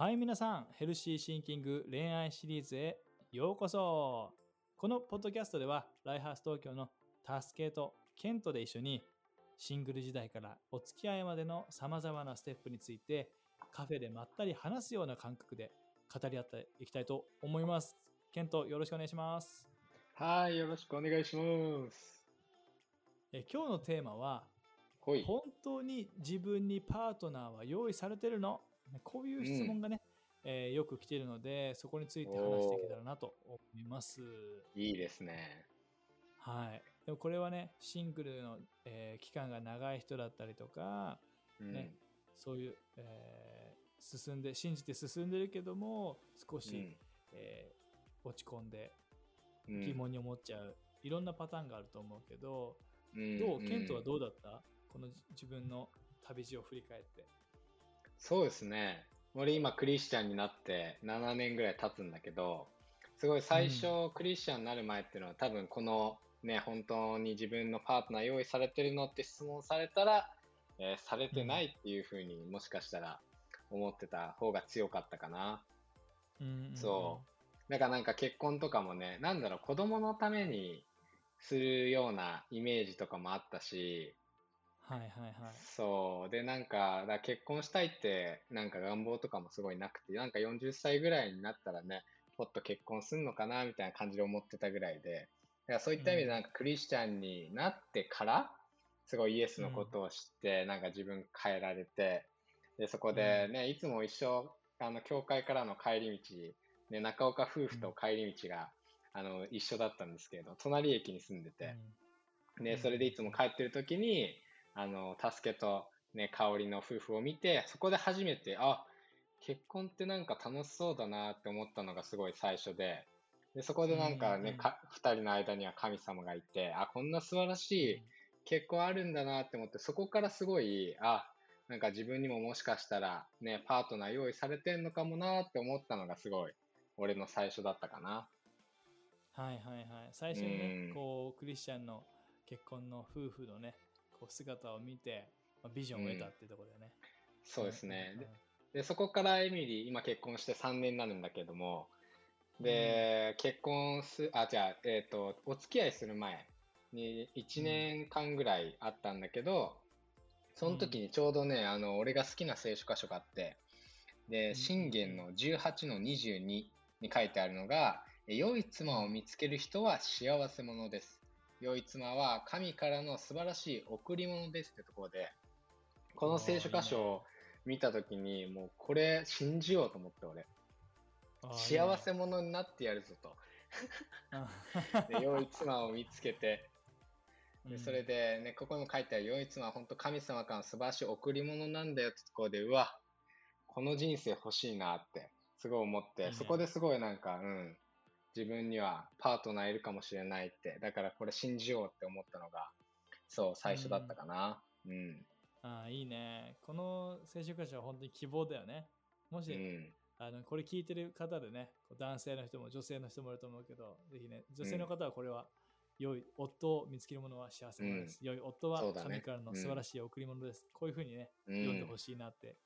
はい、皆さん、ヘルシーシンキング恋愛シリーズへようこそ。このポッドキャストでは、ライハース東京のタスケとケントで一緒に、シングル時代からお付き合いまでの様々なステップについて、カフェでまったり話すような感覚で語り合っていきたいと思います。ケント、よろしくお願いします。はい、よろしくお願いします。え今日のテーマは。本当に自分にパートナーは用意されてるの？ねこういう質問がね、えーよく来ているので、そこについて話していけたらなと思います。いいですね。はい。でもこれはね、シングルの、えー期間が長い人だったりとか、うん。ねそういう、えー進んで、信じて進んでるけども、少し、うんえー落ち込んでうん疑問に思っちゃう、いろんなパターンがあると思うけど、うんどう？ケントはうんどうだった？このじ自分の旅路を振り返って。そうですね。俺今クリスチャンになって7年ぐらい経つんだけど、すごい最初、クリスチャンになる前っていうのは多分このね、本当に自分のパートナー用意されてるのって質問されたら、えーされてないっていうふうにもしかしたら思ってた方が強かったかな。うんそだからなんか結婚とかもね、なんだろう、子供のためにするようなイメージとかもあったし、はいはいはい。そう。で、なんか、だ結婚したいって、なんか願望とかもすごいなくて、なんか40歳ぐらいになったらね、もっと結婚すんのかな、みたいな感じで思ってたぐらいで、だからそういった意味でなんかクリスチャンになってから、すごいイエスのことを知って、なんか自分変えられて、で、そこでね、いつも一緒、あの、教会からの帰り道、ね、中岡夫婦と帰り道が、あの、一緒だったんですけれど、隣駅に住んでて、で、うん。それでいつも帰ってる時に、あの、助けとね、香りの夫婦を見て、そこで初めて、あ、結婚ってなんか楽しそうだなって思ったのがすごい最初で、で、そこでなんかね、二人の間には神様がいて、あ、こんな素晴らしい結婚あるんだなって思って、そこからすごい、あ、なんか自分にももしかしたらね、パートナー用意されてんのかもなって思ったのがすごい、俺の最初だったかな。はいはいはい。最初にね、うんこう、クリスチャンの結婚の夫婦のね、こう姿を見て、まあ、ビジョンを得たっていうところだよね。そうですね。でんで、そこからエミリー、今結婚して3年になるんだけども、で、結婚す、あ、じゃあ、えっ、と、お付き合いする前に1年間ぐらいあったんだけど、その時にちょうどね、あの、俺が好きな聖書箇所があって、うで、ん信玄の18の22に書いてあるのが、良い妻を見つける人は幸せ者です。良い妻は神からの素晴らしい贈り物ですってところで、この聖書箇所を見たときに、もうこれ信じようと思って俺。幸せ者になってやるぞと。で、良い妻を見つけて、うん。でそれでね、ここにも書いてある良い妻は本当神様からの素晴らしい贈り物なんだよってところで、うわ、この人生欲しいなって、すごい思って、そこですごいなんか、うん、自分にはパートナーいるかもしれないって、だからこれ信じようって思ったのが、そう、最初だったかな。うん。あーいいね。この聖書箇所は本当に希望だよね。もうし、ん。あのこれ聞いてる方でね、男性の人も女性の人もいると思うけど、ぜひね、女性の方はこれは、良い夫を見つけるものは幸せ者です。良い夫は神からの素晴らしい贈り物です。こういうふうにね、う読んでほん。しいなって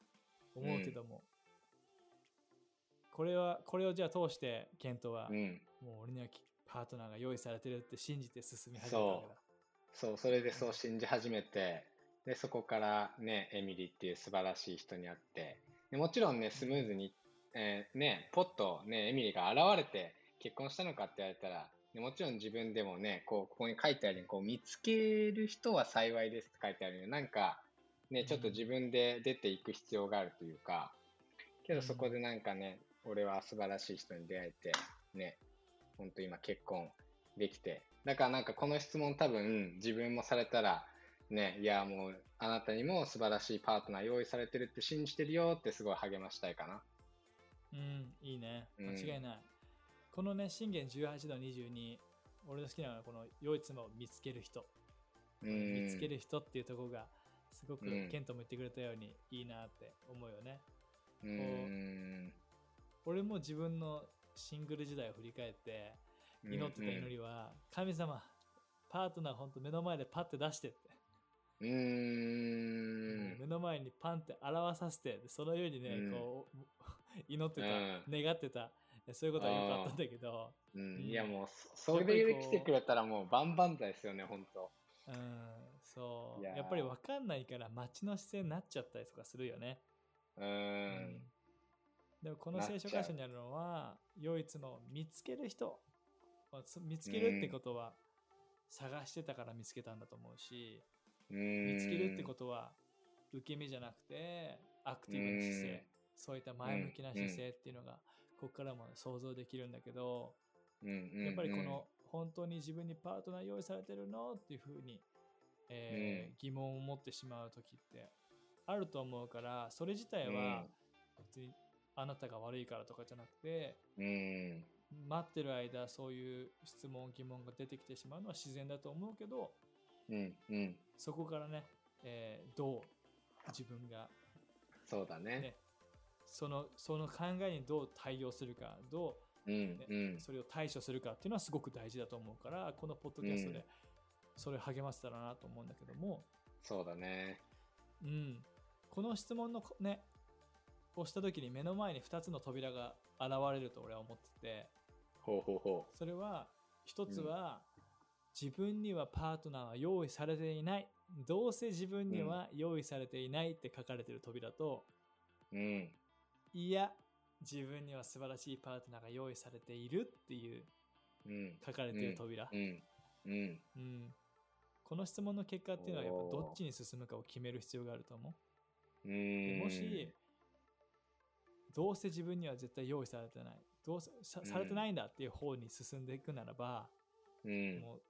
思うけども、これは、これをじゃあ通して、ケントは、うん。もう俺にはきパートナーが用意されてるって信じて進み始めたわけだ。そう、それでそう信じ始めて、で、そこからね、エミリーっていう素晴らしい人に会って、でもちろんね、スムーズに、えーね、ポッとね、エミリーが現れて結婚したのかって言われたら、でもちろん自分でもね、こう、ここに書いてあるように、こう、見つける人は幸いですって書いてあるように、なんか、ね、ちょっと自分で出ていく必要があるというか、けどそこでなんかね、俺は素晴らしい人に出会えて、ね、ほんと今結婚できて。だからなんかこの質問多分自分もされたら、ね、いやもうあなたにも素晴らしいパートナー用意されてるって信じてるよってすごい励ましたいかな。うん、いいね。うん間違いない。このね、信玄18の22、俺の好きなのはこの良い妻を見つける人。うん。見つける人っていうところが、すごくうんケントも言ってくれたようにいいなって思うよね。うん。俺も自分のシングル時代を振り返って、祈ってた祈りは、神様、パートナー本当目の前でパッて出してって。うーん。目の前にパンって表させて、でそのようにね、うんこう、祈ってた、うん願ってた、そういうことはよかったんだけど、うん、うんいやもうそ、それで来てくれたらもう万々歳ですよね、本当。うん、そう。いやっぱり分かんないから街の姿勢になっちゃったりとかするよね。うん。でもこの聖書箇所にあるのは、唯一の見つける人。見つけるってことは、探してたから見つけたんだと思うし、見見つけるってことは、受け身じゃなくて、アクティブな姿うん。勢、そういった前向きな姿勢っていうのが、ここからも想像できるんだけど、と、うんうんうん。やっぱりこの、本当に自分にパートナー用意されてるのっていうふうに、えーうん。疑問を持ってしまう時ってあると思うからそれ自体は別にあなたが悪いからとかじゃなくてうん、待ってる間そういう質問疑問が出てきてしまうのは自然だと思うけどうん、うん、そこからね、えーどう自分が、そうだね。ね、そのその考えにどう対応するかどうん、ねうん、うそれを対処するかっていうのはすごく大事だと思うからこのポッドキャストうん。でそれを励ませたらなと思うんだけども、そうだね。うん、この質問のこねをした時に目の前に2つの扉が現れると俺は思ってて。ほうほうほそれは一つは、自分にはパートナーは用意されていない。どうせ自分には用意されていないって書かれてる扉と、う。うん、いや自分には素晴らしいパートナーが用意されているっていううん、書かれてる扉、うん、うん、うん。この質問の結果っていうのはやっぱどっちに進むかを決める必要があると思う。うでん。もし、どうせ自分には絶対用意されてない、どうせされてないんだっていう方に進んでいくならば、うん、もう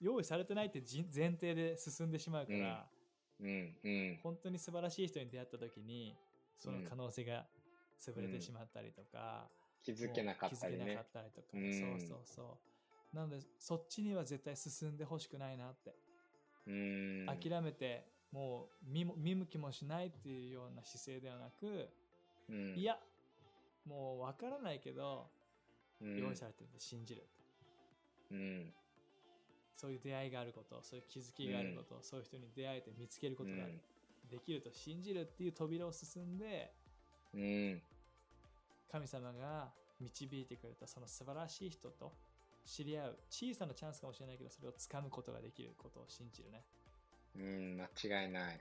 用意されてないってじ前提で進んでしまうから、うん、うん、本当に素晴らしい人に出会った時に、その可能性が潰れてしまったりとか、気づけなかったりね。気づけなかっ。たりとか、うん。そうそうそう。なので、そっちには絶対進んでほしくないなって。うん、諦めて、もう見向きもしないっていうような姿勢ではなく、うん、いや、もう分からないけど、うん、用意されてるって信じる。うん、そういう出会いがあること、そういう気づきがあること、そういう人に出会えて見つけることがうんできると信じるっていう扉を進んで、うん、神様が導いてくれたその素晴らしい人と知り合う小さなチャンスかもしれないけど、それを掴むことができることを信じるね。うん、間違いない。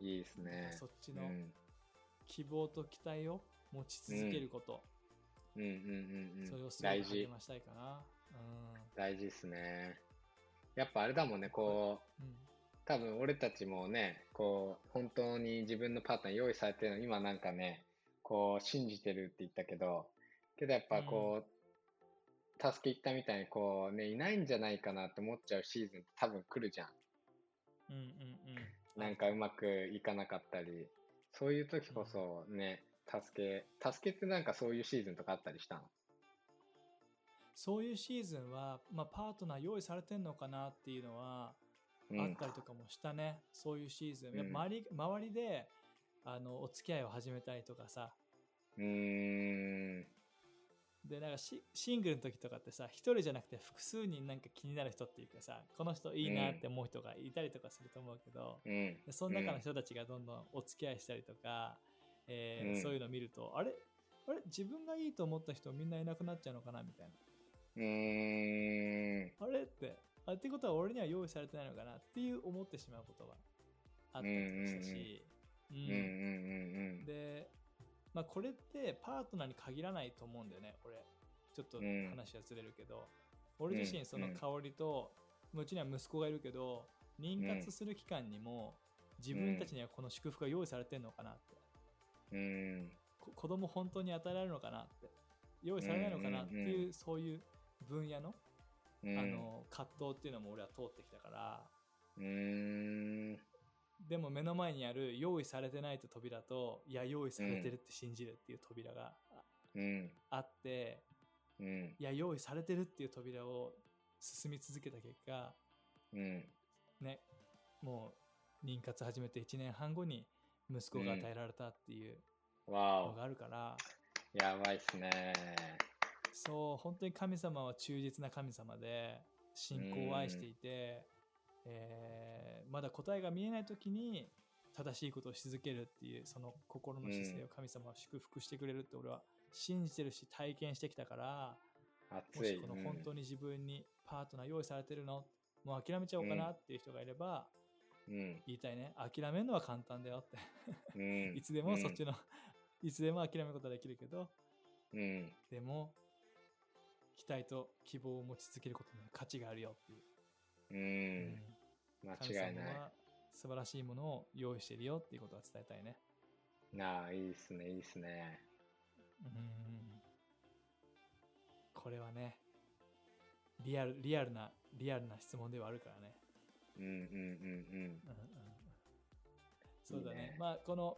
うん。いいですね。そっちのうん、希望と期待を持ち続けること、うん、うん、うん、うんそれをすごましたいかな。大事ですね。やっぱあれだもんね、こう、うん。うん多分俺たちもね、こう、本当に自分のパートナー用意されてるの、今なんかね、こう、信じてるって言ったけど、けどやっぱこう、助け言ったみたいにこうね、いないんじゃないかなって思っちゃうシーズンって多分来るじゃん。うんうんうん。なんかうまくいかなかったり、そういう時こそね、助け、助けってなんかそういうシーズンとかあったりしたの？そういうシーズンは、まあ、パートナー用意されてんのかなっていうのはうん。あったりとかもしたね、そういうシーズン。周り周りであのお付き合いを始めたりとかさ、うーん。でなんかシシングルの時とかってさ、一人じゃなくて複数人なんか気になる人っていうかさ、この人いいなって思う人がいたりとかすると思うけど、うん。でその中の人たちがどんどんお付き合いしたりとか、えーうん。そういうのを見ると、あれ？あれ？自分がいいと思った人みんないなくなっちゃうのかなみたいな。うーん。あれって、あってことは俺には用意されてないのかなっていう思ってしまうことがあったりとかしたし、で、まあこれってパートナーに限らないと思うんだよね、俺。ちょっとうん話はずれるけど、俺自身その香りと、うちには息子がいるけど、妊活する期間にも自分たちにはこの祝福が用意されてんのかなって。うん。子供本当に与えられるのかなって。用意されないのかなってうんうんいう、そういう分野のうんあ、の葛藤っていうのも俺は通ってきたからうーん。でも目の前にある用意されてないと扉といや用意されてるって信じるっていう扉があってうん。いや用意されてるっていう扉を進み続けた結果うん。ねもう妊活始めて1年半後に息子が与えられたっていう。のがあるから、やばいっすね。そう本当に神様は忠実な神様で信仰を愛していて、えーまだ答えが見えない時に正しいことをし続けるっていうその心の姿勢を神様は祝福してくれるって俺は信じてるし体験してきたからも。しこの本当に自分にパートナー用意されてるのもう諦めちゃおうかなっていう人がいればうん。言いたいね諦めるのは簡単だよってうん。いつでもそっちのいつでも諦めることはできるけどうん。でも期待と希望を持ち続けることには価値があるよっていうう。うん間神違いない。様は素晴らしいものを用意してるよっていうことは伝えたいね。なあ、いいっすね、いいっすね。うんこれはね、リアル、リアルな、リアルな質問ではあるからね。うんうんうんうん。うんうんそうだね。いいねまあ、この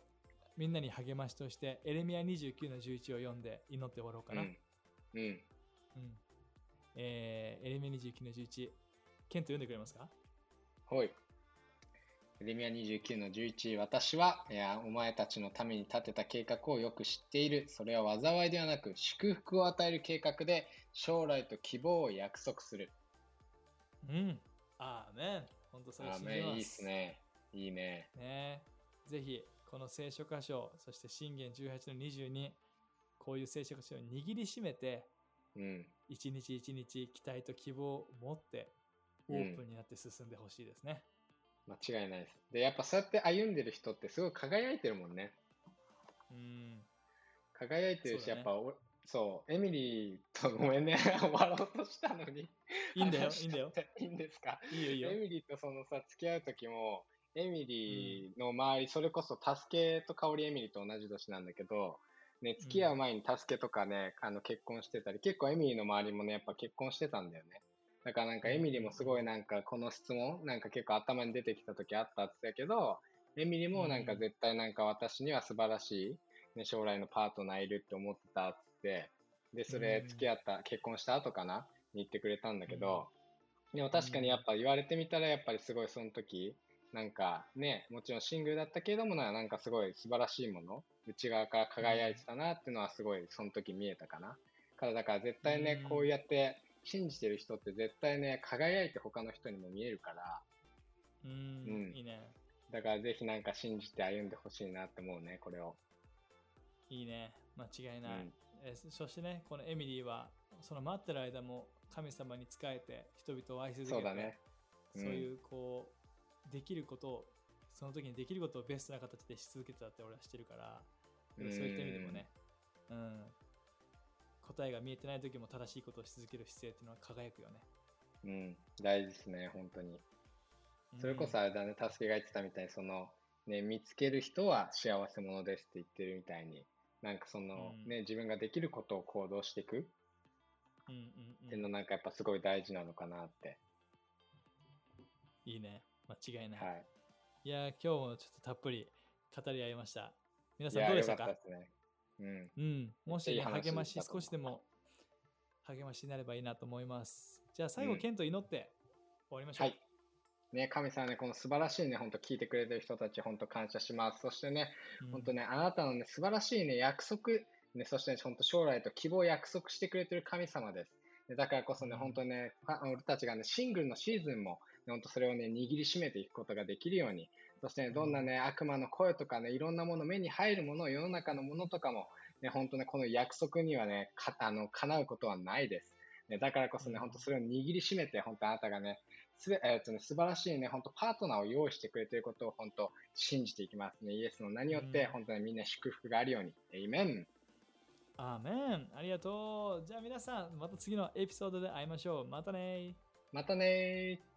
みんなに励ましとして、エレミア29の11を読んで祈って終わろうかな。うん。うん。うんえーエレミア29の11、ケント読んでくれますか？ほい。エレミア29の11、私は、いや、お前たちのために立てた計画をよく知っている。それは災いではなく、祝福を与える計画で、将来と希望を約束する。うん。あーね。本当それあ信じます。めいいっすね。いいね。ねぜひこの聖書箇所そして信玄18の22こういう聖書箇所を握りしめてうん。一日一日期待と希望を持ってオープンになって進んでほしいですね、間違いないです。で、やっぱそうやって歩んでる人ってすごい輝いてるもんね。うん。輝いてるし、ね。やっぱお、そう、エミリーとごめんね、終わろうとしたのに。いいんだよいいんだよ。いいんですか？いいよいいよ。エミリーとそのさ、付き合う時も、エミリーの周り、それこそ、助けと香りエミリーと同じ年なんだけど、ね、付き合う前に助けとかね、あの結婚してたり、結構エミリーの周りもね、やっぱ結婚してたんだよね。だからなんかエミリーもすごいなんかこの質問、なんか結構頭に出てきた時あったって言ってたけど、エミリーもなんか絶対なんか私には素晴らしい、ね、将来のパートナーいるって思ってたっつって、で、それ付き合った、結婚した後かなに言ってくれたんだけど、でも確かにやっぱ言われてみたらやっぱりすごいその時、なんかね、もちろんシングルだったけれどもな、なんかすごい素晴らしいもの、内側から輝いてたなっていうのはすごいその時見えたかな。からだから絶対ねう、ん。こうやって信じてる人って絶対ね、輝いて他の人にも見えるから、うん、うん。いいね。だからぜひなんか信じて歩んでほしいなって思うね、これを。いいね。間違いない、うん。えーそそしてねこのエミリーはその待ってる間も神様に仕えて人々を愛し続けてそうだね。うん。そういうこうできることをその時にできることをベストな形でし続けてたって俺は知ってるからそういった意味でもね、うん、答えが見えてない時も正しいことをし続ける姿勢っていうのは輝くよね。うん、大事ですね、本当に。それこそあれだね、助けが言ってたみたいに、その、ね、見つける人は幸せ者ですって言ってるみたいに、なんかその、うんね、自分ができることを行動していくうん、うんうんっていうのなんかやっぱすごい大事なのかなって。いいね。間違いない。はい。い、やー、今日もちょっとたっぷり語り合いました。皆さんどうでしたか？よかったですね。うん。うん。もし、励まし少しでも励ましになればいいなと思います。じゃあ最後、うんケント祈って終わりましょう。はい。ね、神様ね、この素晴らしいね、本当聞いてくれてる人たち、本当感謝します。そしてね、うん本当ね、あなたのね、素晴らしいね、約束、ね、そしてね、本当将来と希望を約束してくれてる神様です。でだからこそね、うん本当ね、俺たちがね、シングルのシーズンも、ね、本当それをね、握りしめていくことができるように、そしてね、どんなね、悪魔の声とかね、いろんなもの、目に入るもの、世の中のものとかも、ね、本当ね、この約束にはね、かあの叶うことはないです。ね、だからこそね、うん本当それを握りしめて、本当あなたがね、すべ、えーっとね、素晴らしいね、本当パートナーを用意してくれていることを本当信じていきますね。イエスの名によって、うん本当にみんな祝福があるように。エイメン。アーメンありがとう。じゃあ皆さん、また次のエピソードで会いましょう。またねまたねー。